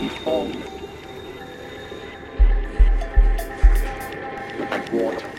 before you. Like water.